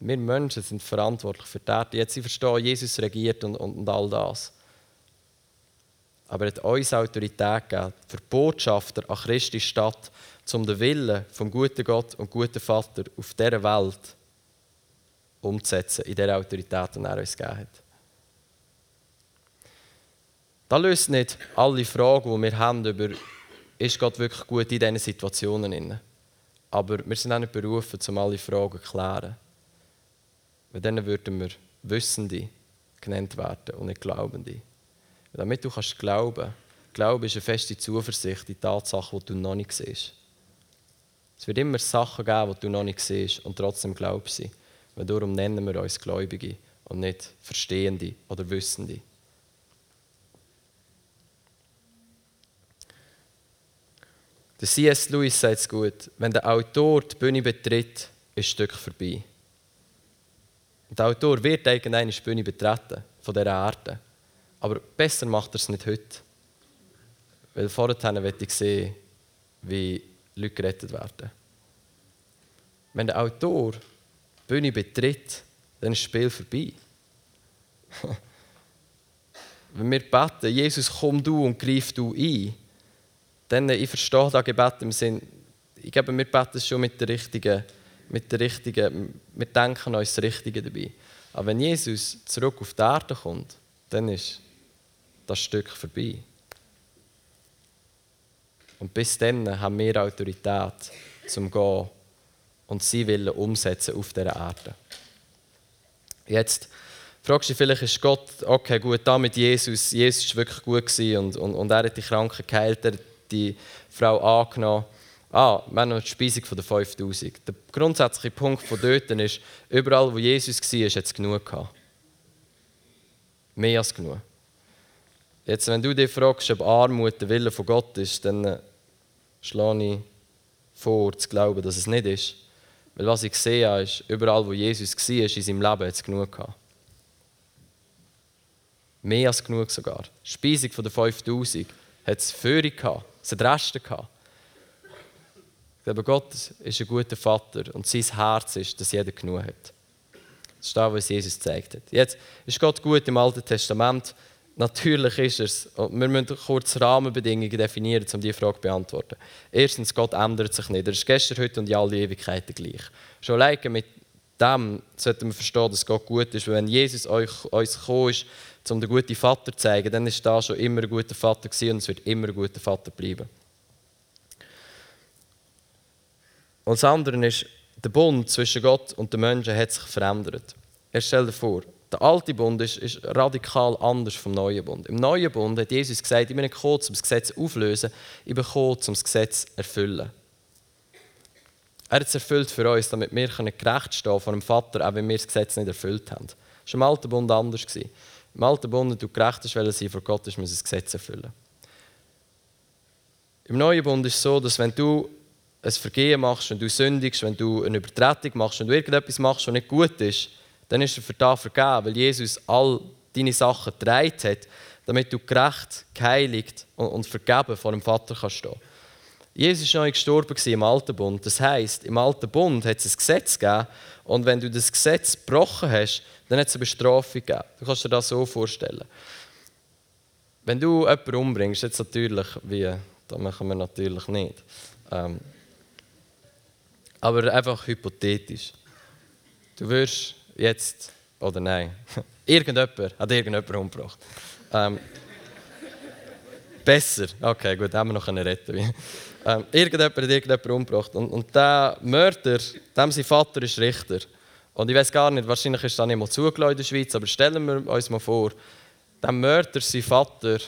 Wir Menschen sind verantwortlich für die Erde. Jetzt, ich verstehe, Jesus regiert und, und, und all das aber er hat uns Autorität gegeben, für Botschafter an Christi Stadt, um den Willen vom guten Gott und guten Vater auf dieser Welt umzusetzen, in der Autorität, die er uns gegeben hat. Das löst nicht alle Fragen, die wir haben über, ist Gott wirklich gut in diesen Situationen? Aber wir sind auch nicht berufen, um alle Fragen zu klären. Weil dann würden wir Wissende genannt werden und nicht Glaubende. Damit du kannst glauben Glaube ist eine feste Zuversicht in die Tatsache, die du noch nicht siehst. Es wird immer Sachen geben, die du noch nicht siehst und trotzdem glaubst sie. Darum nennen wir uns Gläubige und nicht Verstehende oder Wissende. Der C.S. Lewis sagt es gut: Wenn der Autor die Bühne betritt, ist das Stück vorbei. Der Autor wird irgendwann die Bühne betreten, von dieser Erde. Aber besser macht er es nicht heute. Weil vorher möchte ich sehen, wie Leute gerettet werden. Wenn der Autor die Bühne betritt, dann ist das Spiel vorbei. [LAUGHS] Wenn wir beten, Jesus, komm du und greif du ein, dann, ich verstehe das Gebet im Sinn, ich glaube, wir beten schon mit der richtigen, mit der richtigen, wir denken uns das Richtige dabei. Aber wenn Jesus zurück auf die Erde kommt, dann ist das Stück vorbei. Und bis dann haben wir Autorität zum Gehen und sie willen umsetzen auf dieser Erde. Jetzt fragst du dich vielleicht, ist Gott, okay, gut, da mit Jesus, Jesus war wirklich gut und, und, und er hat die Kranken geheilt, er hat die Frau angenommen. Ah, wir haben noch die Speisung von den 5000. Der grundsätzliche Punkt von dort ist, überall wo Jesus war, hat es genug gehabt. Mehr als genug. Jetzt, wenn du dich fragst, ob Armut der Wille von Gott ist, dann äh, schlage ich vor, zu glauben, dass es nicht ist. Weil was ich sehe, ist, überall, wo Jesus war, in seinem Leben hat es genug gehabt. Mehr als genug sogar. Die Speisung den 5000 hat es Führung gehabt, es hat Reste gehabt. Glaube, Gott ist ein guter Vater und sein Herz ist, dass jeder genug hat. Das ist das, was Jesus gezeigt hat. Jetzt ist Gott gut im Alten Testament. Natürlich ist es. Und wir müssen kurz Rahmenbedingungen definieren, um diese Frage zu beantworten. Erstens, Gott ändert sich nicht. Er ist gestern, heute und in alle Ewigkeiten gleich. Schon alleine mit dem sollten wir verstehen, dass Gott gut ist. Weil wenn Jesus euch, uns gekommen ist, um den guten Vater zu zeigen, dann ist da schon immer ein guter Vater und es wird immer ein guter Vater bleiben. Und das andere ist, der Bund zwischen Gott und den Menschen hat sich verändert. Er stell dir vor, der alte Bund ist, ist, radikal anders vom neuen Bund. Im neuen Bund hat Jesus gesagt, ich bin nicht gekommen, um das Gesetz aufzulösen, ich bin gekommen, um das Gesetz zu erfüllen. Er hat es erfüllt für uns, damit wir gerecht stehen vor dem Vater, auch wenn wir das Gesetz nicht erfüllt haben. Das war im alten Bund anders. Im alten Bund, du gerecht sein vor Gott, musst du das Gesetz erfüllen. Im neuen Bund ist es so, dass wenn du ein Vergehen machst, wenn du sündigst, wenn du eine Übertretung machst, wenn du irgendetwas machst, was nicht gut ist, dann ist er für das vergeben, weil Jesus all deine Sachen getragen hat, damit du gerecht, geheiligt und vergeben vor dem Vater kannst stehen. Jesus war noch gestorben im Alten Bund. Das heisst, im Alten Bund hat es ein Gesetz gegeben und wenn du das Gesetz gebrochen hast, dann hat es eine Bestrafung gegeben. Du kannst dir das so vorstellen. Wenn du jemanden umbringst, jetzt natürlich, wie, das machen wir natürlich nicht. Ähm, aber einfach hypothetisch. Du wirst jetzt, oder nein, [LAUGHS] irgendjemand hat irgendjemand umgebracht. Ähm, besser, okay, gut, haben wir noch eine retten. Ähm, irgendjemand hat irgendjemand umgebracht. Und, und der Mörder, dem sein Vater ist Richter. Und ich weiß gar nicht, wahrscheinlich ist das nicht mal zugelassen in der Schweiz, aber stellen wir uns mal vor, der Mörder, sein Vater,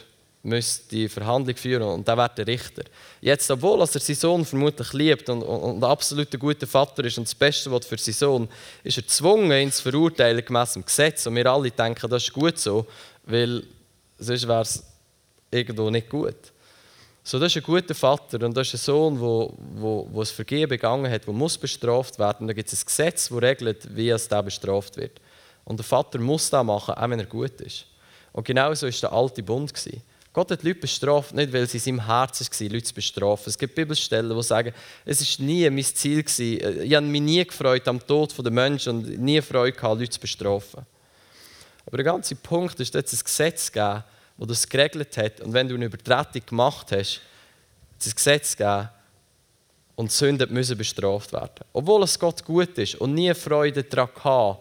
müsste die Verhandlung führen und der wird der Richter. Jetzt, obwohl er seinen Sohn vermutlich liebt und, und, und absolut ein guter Vater ist und das Beste will für seinen Sohn, ist er gezwungen, ihn zu verurteilen gemäss dem Gesetz. Und wir alle denken, das ist gut so, weil sonst wäre es irgendwo nicht gut. So, das ist ein guter Vater und das ist ein Sohn, der wo, wo, wo das Vergehen begangen hat, der muss bestraft werden. Und da gibt es ein Gesetz, das regelt, wie es da bestraft wird. Und der Vater muss das machen, auch wenn er gut ist. Und genau so war der alte Bund. Gewesen. Gott hat Leute bestraft, nicht weil es in seinem Herzen war, Leute zu bestrafen. Es gibt Bibelstellen, die sagen, es war nie mein Ziel. Gewesen. Ich habe mich nie gefreut am Tod der Menschen und nie Freude gehabt, Leute zu bestrafen. Aber der ganze Punkt ist, dass es ein Gesetz gegeben das das geregelt hat. Und wenn du eine Übertretung gemacht hast, das Gesetz gegeben und Sünden müssen bestraft werden. Obwohl es Gott gut ist und nie Freude daran hatte,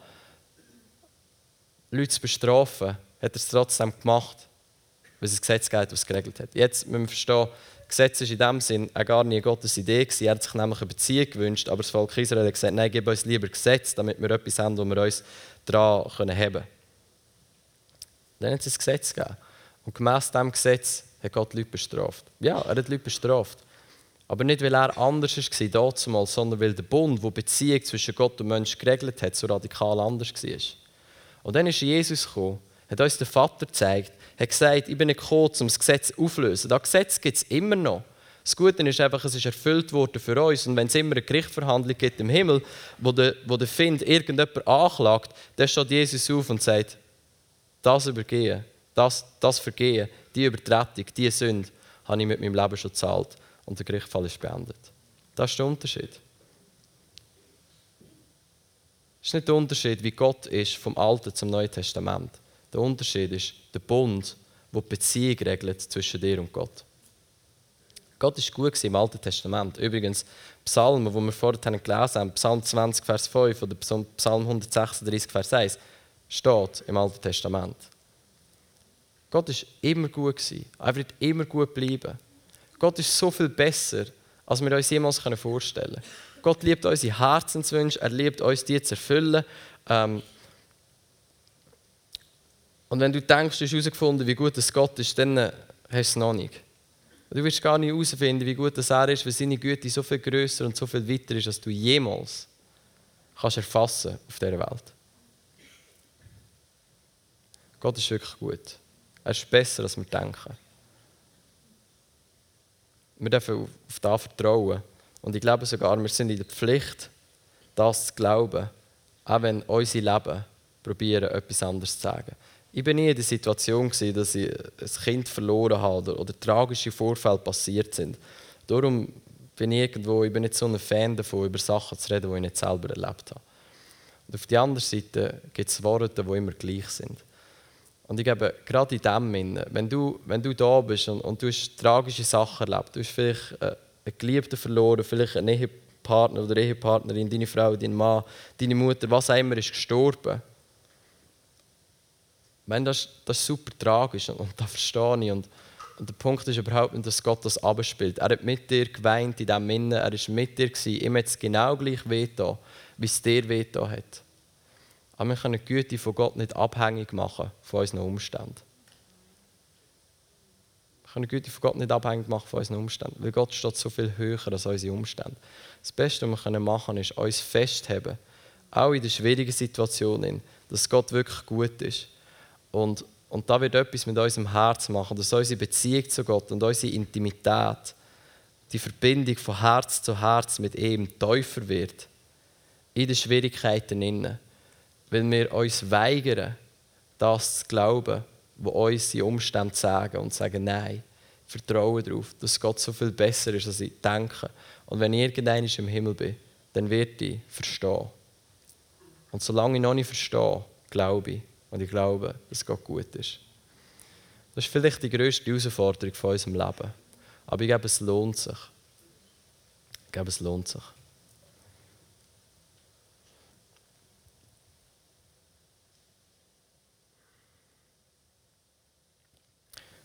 Leute zu bestrafen, hat er es trotzdem gemacht weil es ein Gesetz gibt, das es geregelt hat. Jetzt müssen wir verstehen, Gesetz ist in dem Sinn auch gar nie Gottes Idee gewesen. Er hat sich nämlich eine Beziehung gewünscht, aber das Volk Israel hat gesagt, nein, gib uns lieber Gesetz, damit wir etwas haben, wo wir uns daran können haben Dann hat es ein Gesetz gegeben. Und gemäss diesem Gesetz hat Gott Leute bestraft. Ja, er hat Leute bestraft. Aber nicht, weil er anders war damals, sondern weil der Bund, der Beziehung zwischen Gott und Mensch geregelt hat, so radikal anders war. Und dann ist Jesus gekommen, hat uns den Vater gezeigt, hat gesagt, ich bin nicht gekommen, um das Gesetz aufzulösen. Das Gesetz gibt es immer noch. Das Gute ist einfach, es ist erfüllt worden für uns. Und wenn es immer eine Gerichtsverhandlung gibt im Himmel, wo der, wo der Find irgendjemand anklagt, dann steht Jesus auf und sagt, das übergehen, das, das Vergehen, die Übertretung, die Sünde, habe ich mit meinem Leben schon gezahlt. Und der Gerichtsfall ist beendet. Das ist der Unterschied. Das ist nicht der Unterschied, wie Gott ist vom Alten zum Neuen Testament. Der Unterschied ist der Bund, der die Beziehung regelt zwischen dir und Gott. Gott ist gut im Alten Testament. Übrigens, Psalmen, die wir vorhin gelesen haben, Psalm 20, Vers 5 oder Psalm 136, Vers 1, steht im Alten Testament. Gott ist immer gut gewesen. Er wird immer gut bleiben. Gott ist so viel besser, als wir uns jemals vorstellen können. Gott liebt unsere Herzenswünsche, er liebt uns, die zu erfüllen. Ähm, und wenn du denkst, du hast herausgefunden, wie gut es Gott ist, dann hast du es noch nicht. Du wirst gar nicht herausfinden, wie gut er ist, weil seine Güte so viel größer und so viel weiter ist, als du jemals kannst erfassen auf dieser Welt. Gott ist wirklich gut. Er ist besser, als wir denken. Wir dürfen auf das vertrauen. Und ich glaube sogar, wir sind in der Pflicht, das zu glauben, auch wenn unser Leben probieren, etwas anderes zu sagen. Ich war nie in der Situation, dass ich ein Kind verloren habe oder tragische Vorfälle passiert sind. Darum bin ich irgendwo, ich bin nicht so ein Fan davon, über Sachen zu reden, die ich nicht selber erlebt habe. Und auf der anderen Seite gibt es Worte, die immer gleich sind. Und ich glaube, gerade in dem, wenn du, wenn du da bist und, und du hast tragische Sachen erlebt, du hast vielleicht äh, einen Geliebten verloren, vielleicht eine Partner oder Ehepartnerin, deine Frau, dein Mann, deine Mutter, was auch immer, ist gestorben. Meine, das, das ist super tragisch und, und das verstehe ich. Und, und der Punkt ist überhaupt nicht, dass Gott das abspielt. Er hat mit dir geweint in diesem Minne, er war mit dir, gewesen. ihm hat es genau gleich wehgetan, wie es dir wehgetan hat. Aber wir können die Güte von Gott nicht abhängig machen von unseren Umständen. Wir können die Güte von Gott nicht abhängig machen von unseren Umständen, weil Gott steht so viel höher als unsere Umstände. Das Beste, was wir machen können, ist uns festhalten, auch in der schwierigen Situation, dass Gott wirklich gut ist. Und, und da wird etwas mit unserem Herz machen, dass unsere Beziehung zu Gott und unsere Intimität, die Verbindung von Herz zu Herz mit ihm tiefer wird. In den Schwierigkeiten innen weil wir uns weigern, das zu glauben, was unsere Umstände sagen und sagen, nein, vertraue darauf, dass Gott so viel besser ist, als ich denke. Und wenn ich irgendwann im Himmel bin, dann wird ich verstehen. Und solange ich noch nicht verstehe, glaube ich. Und ich glaube, dass Gott gut ist. Das ist vielleicht die größte Herausforderung von unserem Leben. Aber ich glaube, es lohnt sich. Ich glaube, es lohnt sich.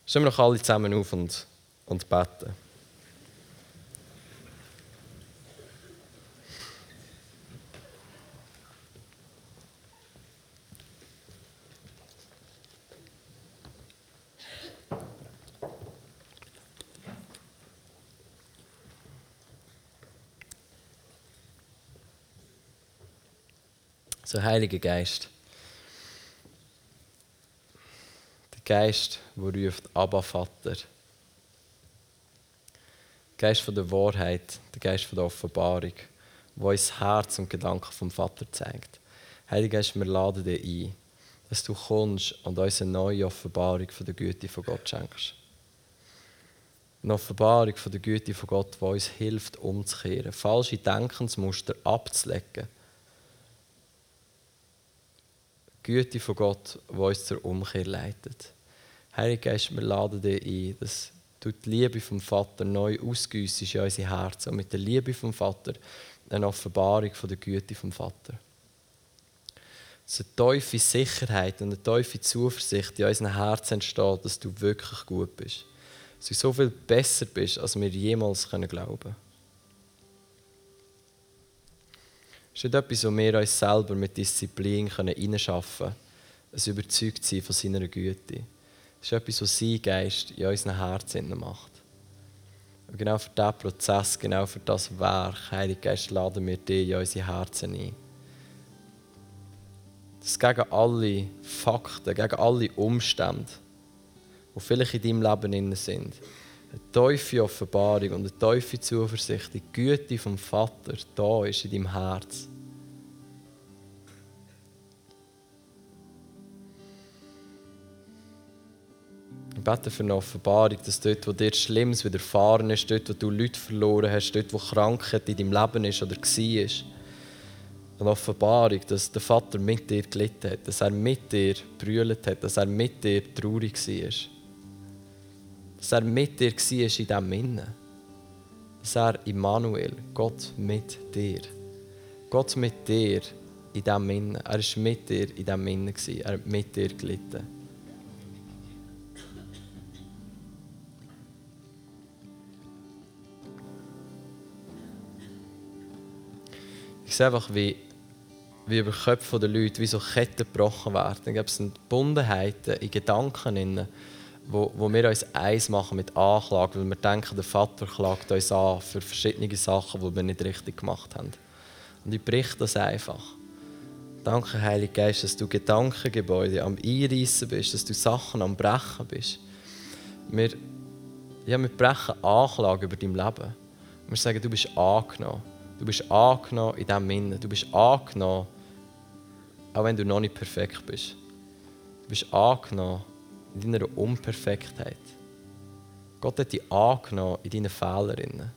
Stehen wir doch alle zusammen auf und, und beten. So, Heiliger Geist. Geist, der ruft, Abba Vater. Der Geist der Wahrheit, der Geist der Offenbarung, der uns Herz und Gedanken vom Vater zeigt. Heiliger Geist, wir laden dich ein, dass du kommst und uns eine neue Offenbarung von der Güte von Gott schenkst. Eine Offenbarung von der Güte von Gott, die uns hilft, umzukehren, falsche Denkensmuster abzulegen. Güte von Gott, die uns zur Umkehr leitet. Heiliger Geist, wir laden dich ein, dass du die Liebe vom Vater neu ausgüssest in unsere Herzen und mit der Liebe vom Vater eine Offenbarung von der Güte vom Vater. Dass eine tiefe Sicherheit und eine tiefe Zuversicht in unseren Herzen entsteht, dass du wirklich gut bist. Dass du so viel besser bist, als wir jemals glauben können. Es ist nicht etwas, wo wir uns selber mit Disziplin hineinschaffen können, ein überzeugt sein von seiner Güte. Ist etwas, was sein Geist in unseren Herzen macht. Und genau für diesen Prozess, genau für das Werk, Heiliger Geist, laden wir dich in unsere Herzen ein. Dass gegen alle Fakten, gegen alle Umstände, die vielleicht in deinem Leben sind, eine tiefe Offenbarung und eine tiefe Zuversicht, die Güte vom Vater da ist in deinem Herz. Ich bete für eine Offenbarung, dass dort, wo dir Schlimmes widerfahren ist, dort, wo du Leute verloren hast, dort, wo Krankheit in deinem Leben ist oder war, eine Offenbarung, dass der Vater mit dir gelitten hat, dass er mit dir brüllt hat, dass er mit dir traurig war. Dass er mit dir war in diesem Innen. Dass er Immanuel, Gott mit dir. Gott mit dir in diesem Innen. Er war mit dir in diesem Innen. Er hat mit dir gelitten. Sehe einfach, wie, wie über die Köpfe der Leute wie so Ketten gebrochen werden. Dann gibt es Bundenheiten in Gedanken, drin, wo, wo wir uns eins machen mit Anklage, weil wir denken, der Vater klagt uns an für verschiedene Sachen, die wir nicht richtig gemacht haben. Und ich bricht das einfach. Danke, Heiliger Geist, dass du Gedankengebäude am Einreißen bist, dass du Sachen am Brechen bist. Wir, ja, wir brechen Anklage über dein Leben. Wir sagen, du bist angenommen. Du bist angenommen in diesem Innen. Du bist angenommen, auch wenn du noch nicht perfekt bist. Du bist angenommen in deiner Unperfektheit. Gott hat dich angenommen in deinen Fehlern.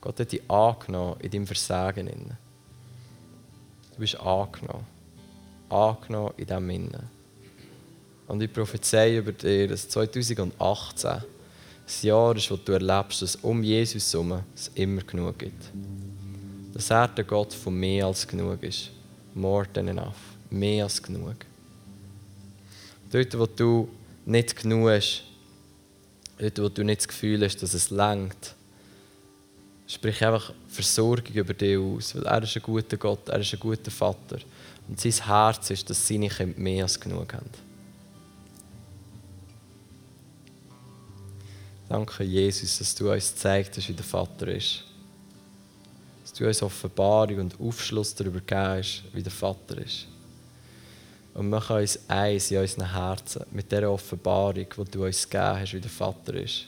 Gott hat dich angenommen in deinem Versagen. Du bist angenommen. Angenommen in diesem Innen. Und ich prophezeie über dir, dass 2018 ein Jahr ist, wo du erlebst, dass um Jesus herum es immer genug gibt. Dass er der Gott von mehr als genug ist. More than enough. Mehr als genug. Dort, wo du nicht genug hast, dort, wo du nicht das Gefühl hast, dass es langt, sprich einfach Versorgung über dich aus, weil er ist ein guter Gott, er ist ein guter Vater. Und sein Herz ist, dass seine Kinder mehr als genug haben. Danke, Jesus, dass du uns gezeigt wie der Vater ist. Du uns Offenbarung und Aufschluss darüber gegeben hast, wie der Vater ist. Und wir können uns eins in unseren Herzen mit dieser Offenbarung, die du uns gegeben hast, wie der Vater ist.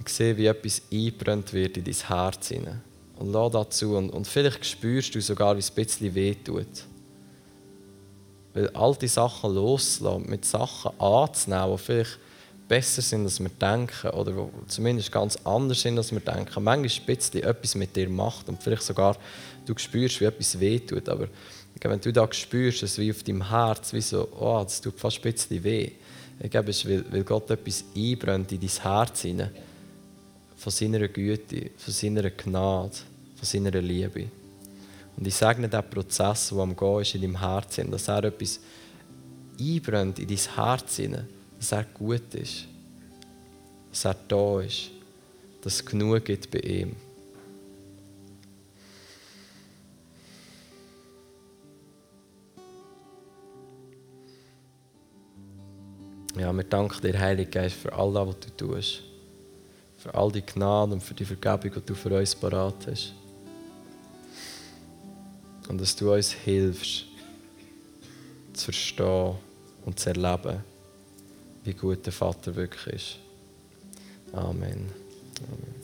Ich sehe, wie etwas eingebrannt wird in dein Herz hinein. Und lass dazu. Und, und vielleicht spürst du sogar, wie es ein bisschen wehtut. Weil alte Sachen loslassen, mit Sachen anzunehmen, die vielleicht besser sind, als wir denken, oder zumindest ganz anders sind, als wir denken. Manchmal ein bisschen etwas mit dir macht und vielleicht sogar du spürst, wie etwas wehtut. Aber wenn du da spürst, dass wie auf deinem Herz, wie so, oh, das tut fast ein bisschen weh. Ich glaube, es ist, weil, weil Gott etwas einbrennt in dein Herz hinein. Von seiner Güte, von seiner Gnade, von seiner Liebe. Und ich segne diesen Prozess, der am Gehen ist in deinem Herzen, dass er etwas einbrennt in dein Herz hinein, dass er gut ist, dass er da ist, dass es genug gibt bei ihm. Ja, wir danken dir, Heiliger Geist, für all das, was du tust. Für all die Gnade und für die Vergebung, die du für uns parat hast. Und dass du uns hilfst, zu verstehen und zu erleben, wie gut der Vater wirklich ist. Amen. Amen.